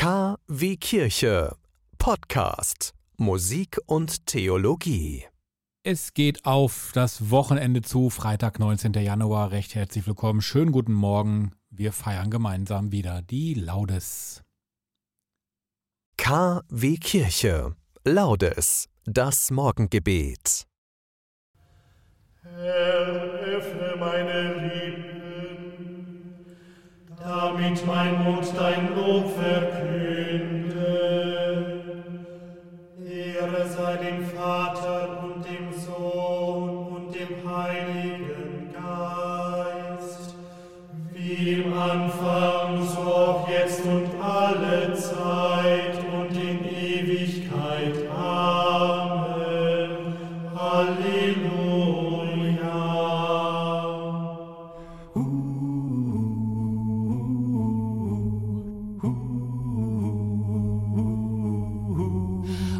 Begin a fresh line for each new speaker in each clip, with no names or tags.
K wie Kirche. Podcast. Musik und Theologie.
Es geht auf das Wochenende zu, Freitag, 19. Januar. Recht herzlich willkommen. Schönen guten Morgen. Wir feiern gemeinsam wieder die Laudes.
K wie Kirche. Laudes. Das Morgengebet.
Herr, öffne meine Lippen, damit mein Mund dein Lob verkünde.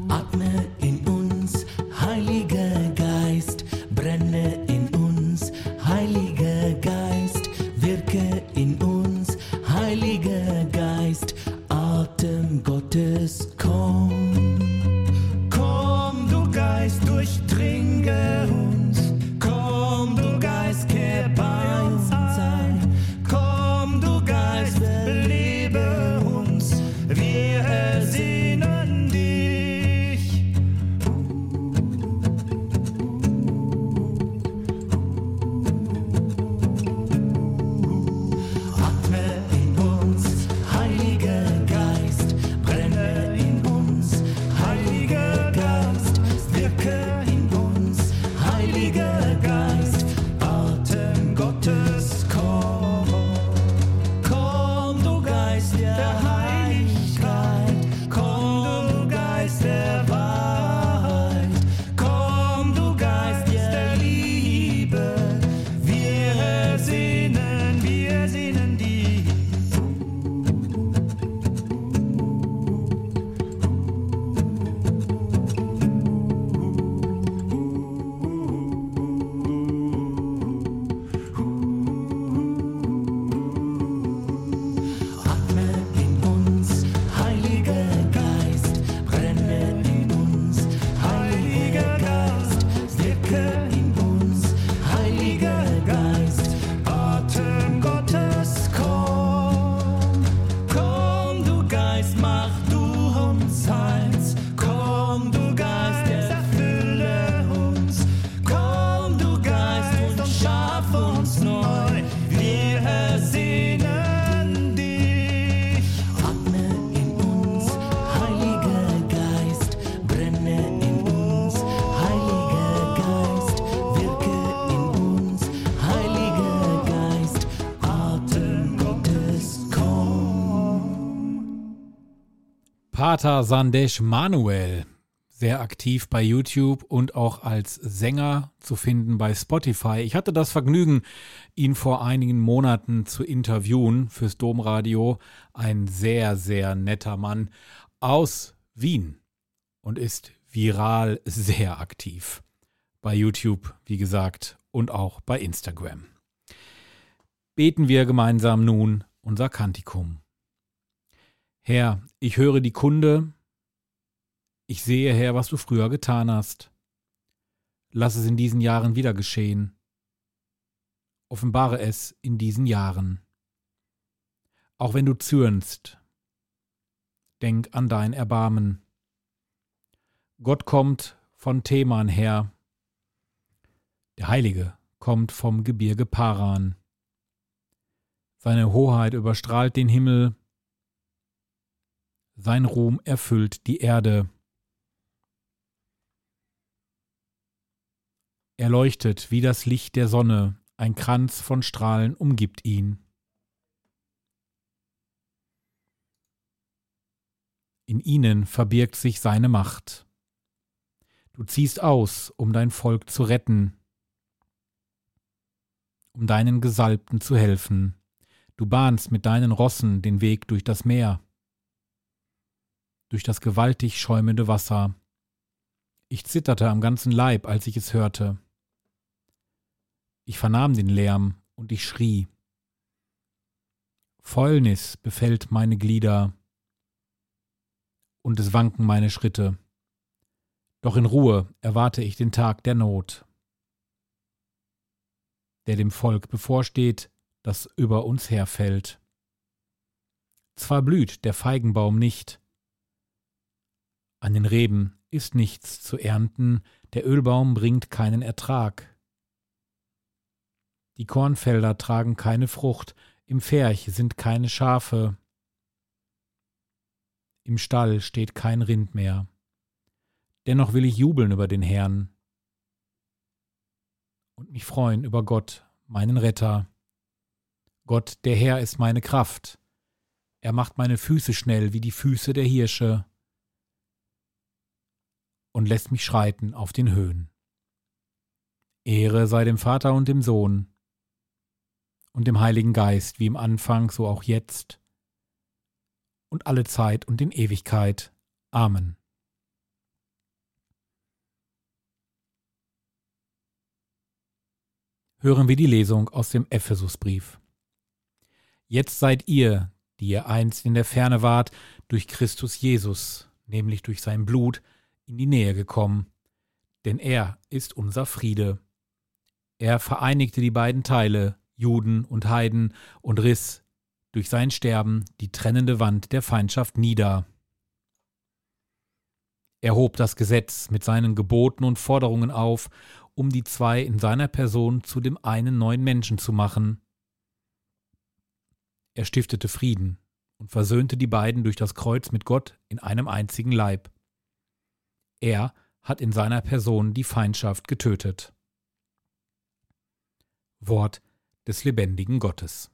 Atme in uns, Heiliger
Pater Sandesh Manuel, sehr aktiv bei YouTube und auch als Sänger zu finden bei Spotify. Ich hatte das Vergnügen, ihn vor einigen Monaten zu interviewen fürs Domradio. Ein sehr, sehr netter Mann aus Wien und ist viral sehr aktiv. Bei YouTube, wie gesagt, und auch bei Instagram. Beten wir gemeinsam nun unser Kantikum. Herr, ich höre die Kunde, ich sehe, Herr, was du früher getan hast. Lass es in diesen Jahren wieder geschehen. Offenbare es in diesen Jahren. Auch wenn du zürnst, denk an dein Erbarmen. Gott kommt von Theman her. Der Heilige kommt vom Gebirge Paran. Seine Hoheit überstrahlt den Himmel. Sein Ruhm erfüllt die Erde. Er leuchtet wie das Licht der Sonne, ein Kranz von Strahlen umgibt ihn. In ihnen verbirgt sich seine Macht. Du ziehst aus, um dein Volk zu retten, um deinen Gesalbten zu helfen. Du bahnst mit deinen Rossen den Weg durch das Meer, durch das gewaltig schäumende Wasser. Ich zitterte am ganzen Leib, als ich es hörte. Ich vernahm den Lärm und ich schrie. Fäulnis befällt meine Glieder. und es wanken meine Schritte. Doch in Ruhe erwarte ich den Tag der Not, der dem Volk bevorsteht, das über uns herfällt. Zwar blüht der Feigenbaum nicht, an den Reben ist nichts zu ernten, der Ölbaum bringt keinen Ertrag. Die Kornfelder tragen keine Frucht, im Pferch sind keine Schafe, im Stall steht kein Rind mehr. Dennoch will ich jubeln über den Herrn und mich freuen über Gott, meinen Retter. Gott, der Herr, ist meine Kraft. Er macht meine Füße schnell wie die Füße der Hirsche und lässt mich schreiten auf den Höhen. Ehre sei dem Vater und dem Sohn und dem Heiligen Geist, wie im Anfang, so auch jetzt und alle Zeit und in Ewigkeit. Amen. Hören wir die Lesung aus dem Ephesusbrief. Jetzt seid ihr, die ihr einst in der Ferne wart, durch Christus Jesus, nämlich durch sein Blut, in die Nähe gekommen, denn er ist unser Friede. Er vereinigte die beiden Teile, Juden und Heiden, und riss durch sein Sterben die trennende Wand der Feindschaft nieder. Er hob das Gesetz mit seinen Geboten und Forderungen auf, um die zwei in seiner Person zu dem einen neuen Menschen zu machen. Er stiftete Frieden und versöhnte die beiden durch das Kreuz mit Gott in einem einzigen Leib. Er hat in seiner Person die Feindschaft getötet. Wort des lebendigen Gottes.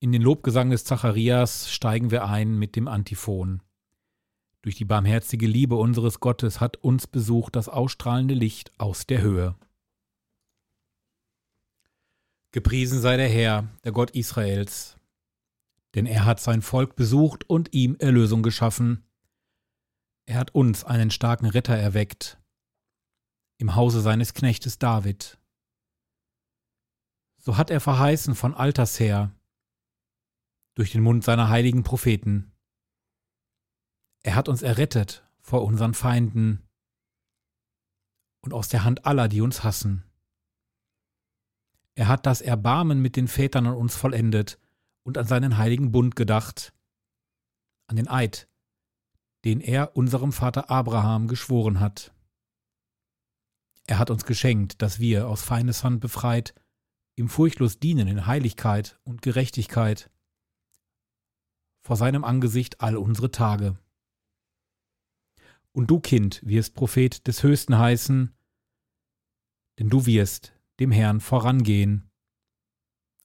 In den Lobgesang des Zacharias steigen wir ein mit dem Antiphon. Durch die barmherzige Liebe unseres Gottes hat uns besucht das ausstrahlende Licht aus der Höhe. Gepriesen sei der Herr, der Gott Israels, denn er hat sein Volk besucht und ihm Erlösung geschaffen. Er hat uns einen starken Retter erweckt, im Hause seines Knechtes David. So hat er verheißen von alters her, durch den Mund seiner heiligen Propheten. Er hat uns errettet vor unseren Feinden und aus der Hand aller, die uns hassen. Er hat das Erbarmen mit den Vätern an uns vollendet und an seinen heiligen Bund gedacht, an den Eid, den er unserem Vater Abraham geschworen hat. Er hat uns geschenkt, dass wir aus Feindes Hand befreit, ihm furchtlos dienen in Heiligkeit und Gerechtigkeit vor seinem Angesicht all unsere Tage. Und du, Kind, wirst Prophet des Höchsten heißen, denn du wirst dem Herrn vorangehen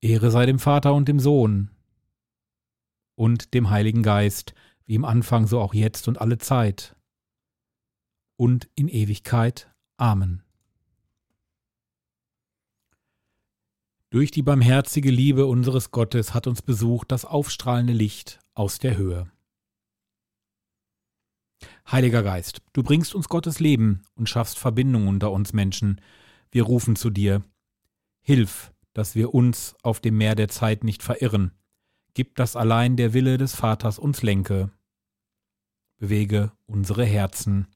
Ehre sei dem Vater und dem Sohn und dem Heiligen Geist, wie im Anfang so auch jetzt und alle Zeit und in Ewigkeit. Amen. Durch die barmherzige Liebe unseres Gottes hat uns besucht das aufstrahlende Licht aus der Höhe. Heiliger Geist, du bringst uns Gottes Leben und schaffst Verbindung unter uns Menschen. Wir rufen zu dir. Hilf, dass wir uns auf dem Meer der Zeit nicht verirren. Gib, dass allein der Wille des Vaters uns lenke. Bewege unsere Herzen.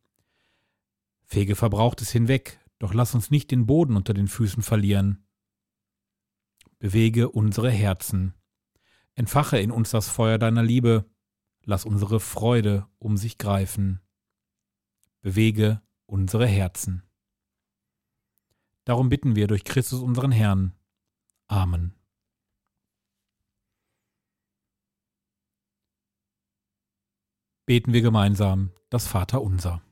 Fege Verbrauchtes hinweg, doch lass uns nicht den Boden unter den Füßen verlieren. Bewege unsere Herzen. Entfache in uns das Feuer deiner Liebe, lass unsere Freude um sich greifen. Bewege unsere Herzen. Darum bitten wir durch Christus unseren Herrn. Amen. Beten wir gemeinsam das Vaterunser.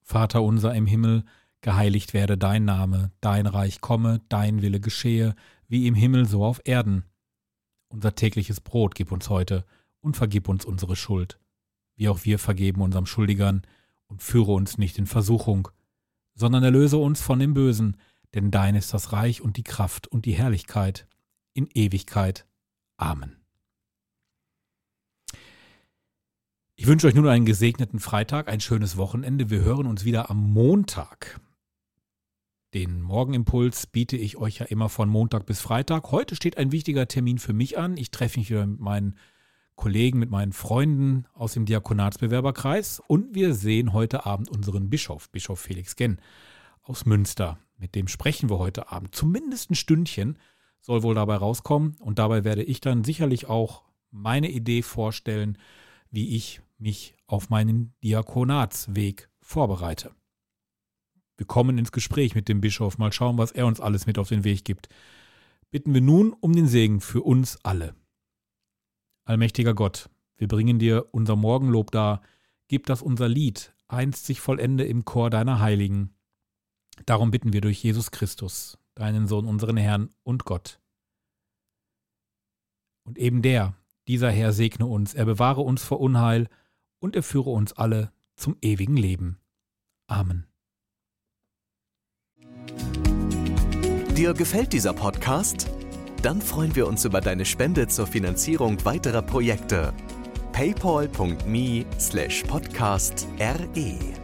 Vater unser im Himmel, geheiligt werde dein Name, dein Reich komme, dein Wille geschehe, wie im Himmel so auf Erden. Unser tägliches Brot gib uns heute und vergib uns unsere Schuld, wie auch wir vergeben unserem Schuldigern, und führe uns nicht in Versuchung, sondern erlöse uns von dem Bösen, denn dein ist das Reich und die Kraft und die Herrlichkeit in Ewigkeit. Amen. Ich wünsche euch nun einen gesegneten Freitag, ein schönes Wochenende. Wir hören uns wieder am Montag. Den Morgenimpuls biete ich euch ja immer von Montag bis Freitag. Heute steht ein wichtiger Termin für mich an. Ich treffe mich wieder mit meinen Kollegen, mit meinen Freunden aus dem Diakonatsbewerberkreis und wir sehen heute Abend unseren Bischof, Bischof Felix Genn aus Münster. Mit dem sprechen wir heute Abend. Zumindest ein Stündchen soll wohl dabei rauskommen und dabei werde ich dann sicherlich auch meine Idee vorstellen, wie ich mich auf meinen Diakonatsweg vorbereite. Wir kommen ins Gespräch mit dem Bischof, mal schauen, was er uns alles mit auf den Weg gibt. Bitten wir nun um den Segen für uns alle. Allmächtiger Gott, wir bringen dir unser Morgenlob dar, gib, dass unser Lied einst sich vollende im Chor deiner Heiligen. Darum bitten wir durch Jesus Christus, deinen Sohn, unseren Herrn und Gott. Und eben der, dieser Herr segne uns, er bewahre uns vor Unheil und er führe uns alle zum ewigen Leben. Amen.
Dir gefällt dieser Podcast? Dann freuen wir uns über deine Spende zur Finanzierung weiterer Projekte. paypal.me/podcast/re